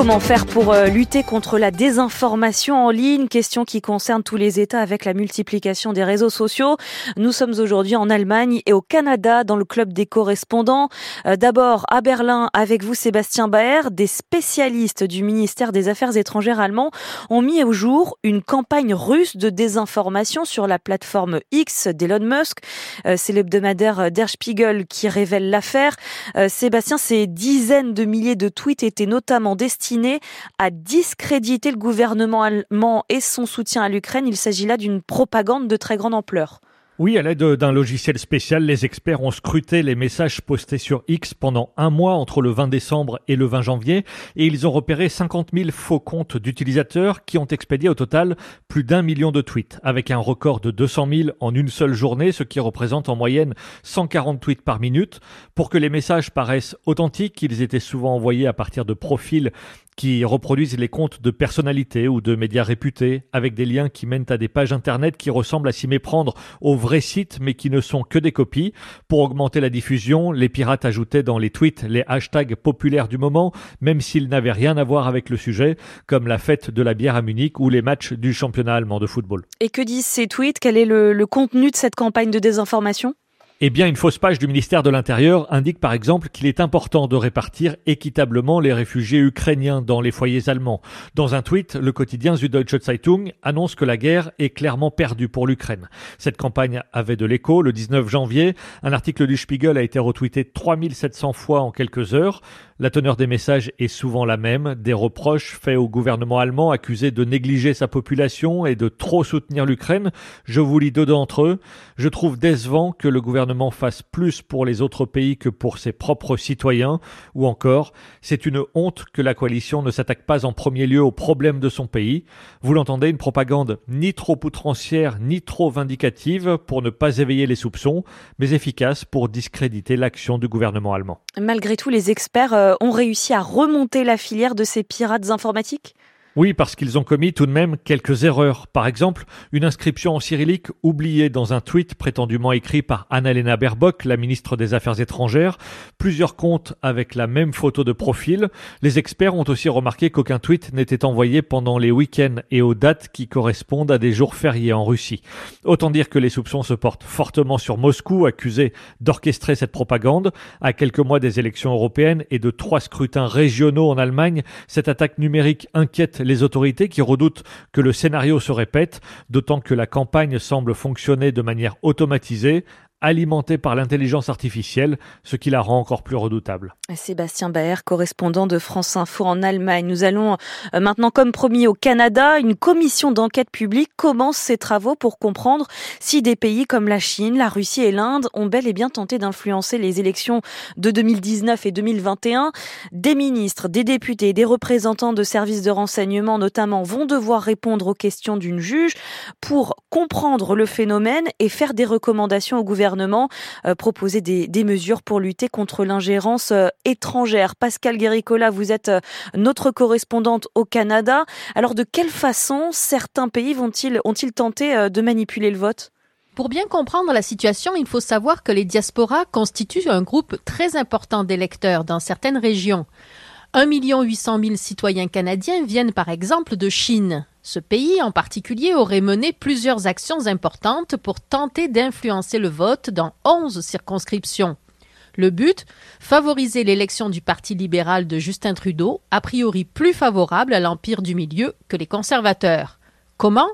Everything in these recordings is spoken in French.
Comment faire pour euh, lutter contre la désinformation en ligne Question qui concerne tous les États avec la multiplication des réseaux sociaux. Nous sommes aujourd'hui en Allemagne et au Canada dans le club des correspondants. Euh, d'abord à Berlin avec vous Sébastien Baer. Des spécialistes du ministère des Affaires étrangères allemand ont mis au jour une campagne russe de désinformation sur la plateforme X d'Elon Musk. Euh, c'est l'hebdomadaire Der Spiegel qui révèle l'affaire. Sébastien, ces dizaines de milliers de tweets étaient notamment destinés à discréditer le gouvernement allemand et son soutien à l'Ukraine. Il s'agit là d'une propagande de très grande ampleur. Oui, à l'aide d'un logiciel spécial, les experts ont scruté les messages postés sur X pendant un mois entre le 20 décembre et le 20 janvier et ils ont repéré 50 000 faux comptes d'utilisateurs qui ont expédié au total plus d'un million de tweets, avec un record de 200 000 en une seule journée, ce qui représente en moyenne 140 tweets par minute. Pour que les messages paraissent authentiques, ils étaient souvent envoyés à partir de profils qui reproduisent les comptes de personnalités ou de médias réputés avec des liens qui mènent à des pages internet qui ressemblent à s'y méprendre aux vrais sites mais qui ne sont que des copies. Pour augmenter la diffusion, les pirates ajoutaient dans les tweets les hashtags populaires du moment, même s'ils n'avaient rien à voir avec le sujet, comme la fête de la bière à Munich ou les matchs du championnat allemand de football. Et que disent ces tweets? Quel est le, le contenu de cette campagne de désinformation? Eh bien, une fausse page du ministère de l'Intérieur indique par exemple qu'il est important de répartir équitablement les réfugiés ukrainiens dans les foyers allemands. Dans un tweet, le quotidien Süddeutsche Zeitung annonce que la guerre est clairement perdue pour l'Ukraine. Cette campagne avait de l'écho. Le 19 janvier, un article du Spiegel a été retweeté 3700 fois en quelques heures. La teneur des messages est souvent la même, des reproches faits au gouvernement allemand accusé de négliger sa population et de trop soutenir l'Ukraine. Je vous lis deux d'entre eux. Je trouve décevant que le gouvernement fasse plus pour les autres pays que pour ses propres citoyens. Ou encore, c'est une honte que la coalition ne s'attaque pas en premier lieu aux problèmes de son pays. Vous l'entendez, une propagande ni trop outrancière ni trop vindicative pour ne pas éveiller les soupçons, mais efficace pour discréditer l'action du gouvernement allemand. Malgré tout, les experts euh, ont réussi à remonter la filière de ces pirates informatiques? Oui, parce qu'ils ont commis tout de même quelques erreurs. Par exemple, une inscription en cyrillique oubliée dans un tweet prétendument écrit par Annalena Baerbock, la ministre des Affaires étrangères, plusieurs comptes avec la même photo de profil. Les experts ont aussi remarqué qu'aucun tweet n'était envoyé pendant les week-ends et aux dates qui correspondent à des jours fériés en Russie. Autant dire que les soupçons se portent fortement sur Moscou, accusé d'orchestrer cette propagande. À quelques mois des élections européennes et de trois scrutins régionaux en Allemagne, cette attaque numérique inquiète les autorités qui redoutent que le scénario se répète, d'autant que la campagne semble fonctionner de manière automatisée, alimenté par l'intelligence artificielle, ce qui la rend encore plus redoutable. Sébastien Baer, correspondant de France Info en Allemagne. Nous allons euh, maintenant, comme promis au Canada, une commission d'enquête publique commence ses travaux pour comprendre si des pays comme la Chine, la Russie et l'Inde ont bel et bien tenté d'influencer les élections de 2019 et 2021. Des ministres, des députés, des représentants de services de renseignement notamment vont devoir répondre aux questions d'une juge pour comprendre le phénomène et faire des recommandations au gouvernement euh, proposer des, des, mesures pour lutter contre l'ingérence euh, étrangère. Pascal Guéricola, vous êtes euh, notre correspondante au Canada. Alors de quelle façon certains pays vont-ils ont-ils tenté de manipuler le vote? Pour bien comprendre la situation, il faut savoir que les diasporas constituent un groupe très important d'électeurs dans certaines régions. 1 800 000 citoyens canadiens viennent par exemple de Chine. Ce pays en particulier aurait mené plusieurs actions importantes pour tenter d'influencer le vote dans 11 circonscriptions. Le but Favoriser l'élection du Parti libéral de Justin Trudeau, a priori plus favorable à l'Empire du Milieu que les conservateurs. Comment?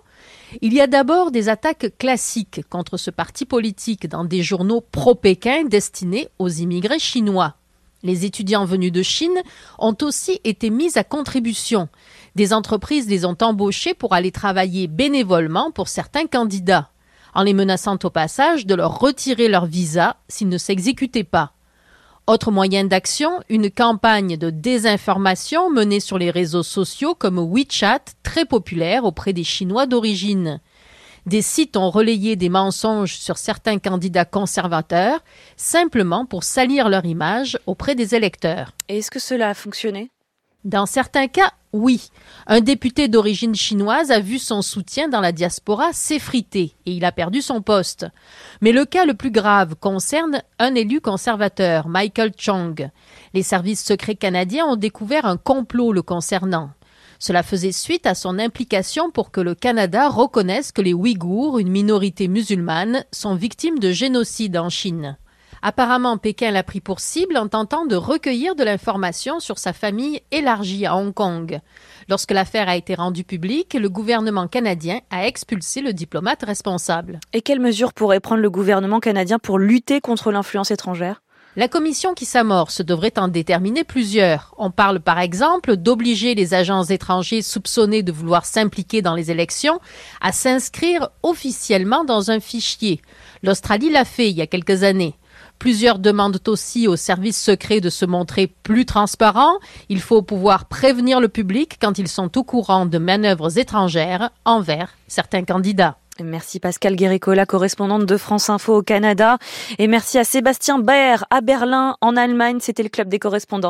Il y a d'abord des attaques classiques contre ce parti politique dans des journaux pro-Pékin destinés aux immigrés chinois. Les étudiants venus de Chine ont aussi été mis à contribution. Des entreprises les ont embauchés pour aller travailler bénévolement pour certains candidats, en les menaçant au passage de leur retirer leur visa s'ils ne s'exécutaient pas. Autre moyen d'action, une campagne de désinformation menée sur les réseaux sociaux comme WeChat, très populaire auprès des Chinois d'origine. Des sites ont relayé des mensonges sur certains candidats conservateurs, simplement pour salir leur image auprès des électeurs. Et est-ce que cela a fonctionné? Dans certains cas, oui. Un député d'origine chinoise a vu son soutien dans la diaspora s'effriter et il a perdu son poste. Mais le cas le plus grave concerne un élu conservateur, Michael Chong. Les services secrets canadiens ont découvert un complot le concernant. Cela faisait suite à son implication pour que le Canada reconnaisse que les Ouïghours, une minorité musulmane, sont victimes de génocide en Chine. Apparemment, Pékin l'a pris pour cible en tentant de recueillir de l'information sur sa famille élargie à Hong Kong. Lorsque l'affaire a été rendue publique, le gouvernement canadien a expulsé le diplomate responsable. Et quelles mesures pourrait prendre le gouvernement canadien pour lutter contre l'influence étrangère? La commission qui s'amorce devrait en déterminer plusieurs. On parle par exemple d'obliger les agents étrangers soupçonnés de vouloir s'impliquer dans les élections à s'inscrire officiellement dans un fichier. L'Australie l'a fait il y a quelques années. Plusieurs demandent aussi aux services secrets de se montrer plus transparents. Il faut pouvoir prévenir le public quand ils sont au courant de manœuvres étrangères envers certains candidats. Merci Pascal Guéricola, correspondante de France Info au Canada. Et merci à Sébastien Baer à Berlin, en Allemagne. C'était le club des correspondants.